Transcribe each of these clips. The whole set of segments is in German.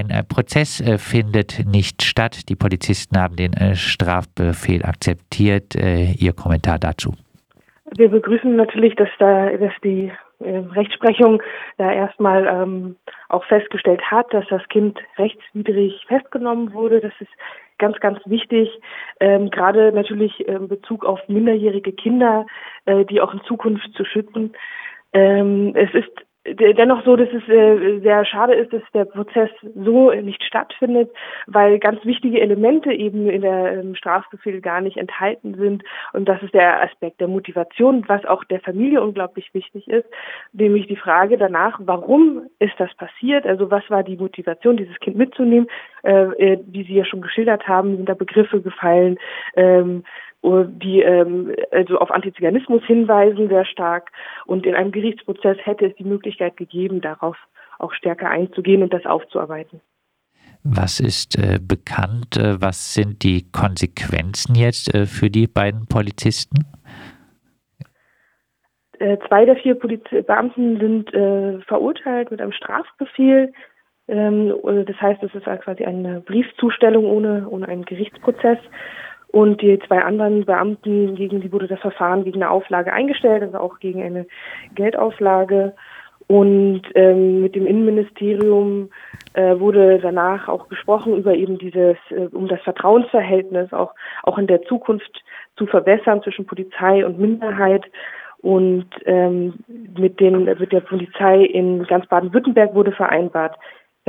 ein äh, Prozess äh, findet nicht statt. Die Polizisten haben den äh, Strafbefehl akzeptiert. Ihr Kommentar dazu? Wir begrüßen natürlich, dass da, dass die Rechtsprechung da erstmal ähm, auch festgestellt hat, dass das Kind rechtswidrig festgenommen wurde. Das ist ganz, ganz wichtig, ähm, gerade natürlich in Bezug auf minderjährige Kinder, äh, die auch in Zukunft zu schützen. Ähm, es ist dennoch so, dass es äh, sehr schade ist, dass der Prozess so nicht stattfindet, weil ganz wichtige Elemente eben in der ähm, Strafbefehl gar nicht enthalten sind. Und das ist der Aspekt der Motivation, was auch der Familie unglaublich wichtig ist, nämlich die Frage danach, warum ist das passiert? Also was war die Motivation, dieses Kind mitzunehmen? Äh, äh wie Sie ja schon geschildert haben, sind da Begriffe gefallen. Ähm, die ähm, also auf Antiziganismus hinweisen sehr stark. Und in einem Gerichtsprozess hätte es die Möglichkeit gegeben, darauf auch stärker einzugehen und das aufzuarbeiten. Was ist äh, bekannt? Äh, was sind die Konsequenzen jetzt äh, für die beiden Polizisten? Äh, zwei der vier Poliz Beamten sind äh, verurteilt mit einem Strafbefehl. Ähm, das heißt, es ist quasi eine Briefzustellung ohne, ohne einen Gerichtsprozess. Und die zwei anderen Beamten, gegen die wurde das Verfahren gegen eine Auflage eingestellt, also auch gegen eine Geldauflage. Und ähm, mit dem Innenministerium äh, wurde danach auch gesprochen über eben dieses, äh, um das Vertrauensverhältnis auch, auch in der Zukunft zu verbessern zwischen Polizei und Minderheit. Und ähm, mit, den, mit der Polizei in ganz Baden-Württemberg wurde vereinbart,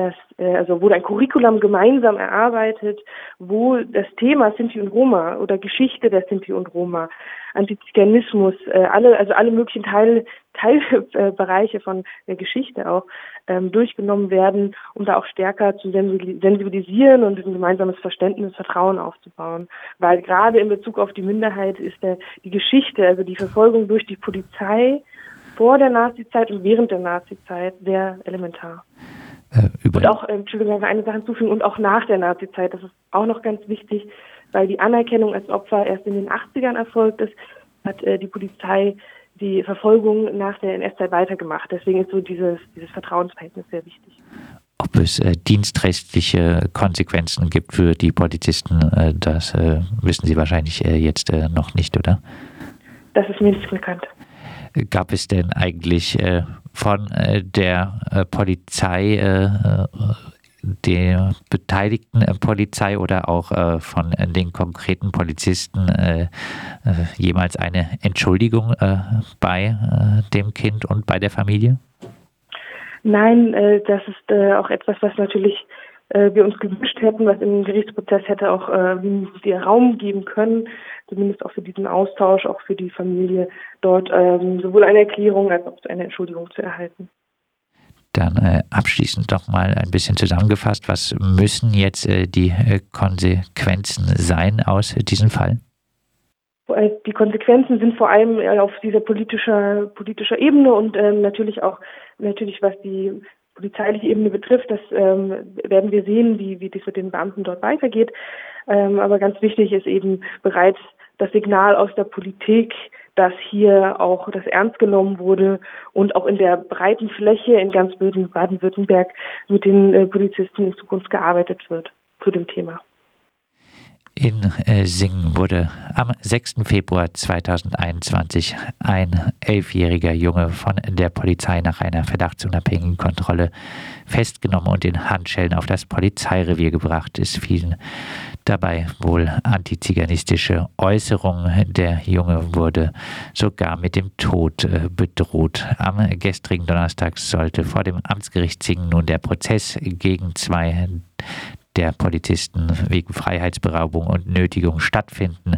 dass, äh, also wurde ein Curriculum gemeinsam erarbeitet, wo das Thema Sinti und Roma oder Geschichte der Sinti und Roma, Antiziganismus, äh, alle, also alle möglichen Teil, Teilbereiche von der Geschichte auch ähm, durchgenommen werden, um da auch stärker zu sensibilisieren und ein gemeinsames Verständnis, Vertrauen aufzubauen. Weil gerade in Bezug auf die Minderheit ist der, die Geschichte, also die Verfolgung durch die Polizei vor der Nazizeit und während der Nazizeit sehr elementar. Äh, und auch, äh, Entschuldigung, eine Sache hinzufügen, und auch nach der Nazizeit, das ist auch noch ganz wichtig, weil die Anerkennung als Opfer erst in den 80ern erfolgt ist, hat äh, die Polizei die Verfolgung nach der NS-Zeit weitergemacht. Deswegen ist so dieses, dieses Vertrauensverhältnis sehr wichtig. Ob es äh, dienstrechtliche Konsequenzen gibt für die Polizisten, äh, das äh, wissen Sie wahrscheinlich äh, jetzt noch nicht, oder? Das ist mir nicht bekannt gab es denn eigentlich äh, von äh, der äh, Polizei, äh, der beteiligten Polizei oder auch von den konkreten Polizisten jemals eine Entschuldigung bei dem Kind und bei der Familie? Nein, das ist auch etwas, was natürlich wir uns gewünscht hätten, was im Gerichtsprozess hätte auch äh, Raum geben können, zumindest auch für diesen Austausch, auch für die Familie, dort ähm, sowohl eine Erklärung als auch eine Entschuldigung zu erhalten. Dann äh, abschließend doch mal ein bisschen zusammengefasst, was müssen jetzt äh, die äh, Konsequenzen sein aus diesem Fall? Äh, die Konsequenzen sind vor allem äh, auf dieser politischer politischer Ebene und ähm, natürlich auch natürlich was die polizeiliche Ebene betrifft, das ähm, werden wir sehen, wie, wie das mit den Beamten dort weitergeht. Ähm, aber ganz wichtig ist eben bereits das Signal aus der Politik, dass hier auch das ernst genommen wurde und auch in der breiten Fläche in ganz Baden-Württemberg mit den äh, Polizisten in Zukunft gearbeitet wird zu dem Thema. In äh, Singen wurde am 6. Februar 2021 ein elfjähriger Junge von der Polizei nach einer verdachtsunabhängigen Kontrolle festgenommen und in Handschellen auf das Polizeirevier gebracht. Es fielen dabei wohl antiziganistische Äußerungen. Der Junge wurde sogar mit dem Tod äh, bedroht. Am gestrigen Donnerstag sollte vor dem Amtsgericht Singen nun der Prozess gegen zwei der Polizisten wegen Freiheitsberaubung und Nötigung stattfinden.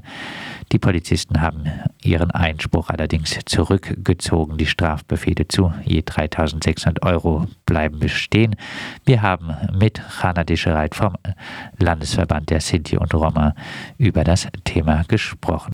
Die Polizisten haben ihren Einspruch allerdings zurückgezogen. Die Strafbefehle zu je 3600 Euro bleiben bestehen. Wir haben mit Hanna Dischereit vom Landesverband der Sinti und Roma über das Thema gesprochen.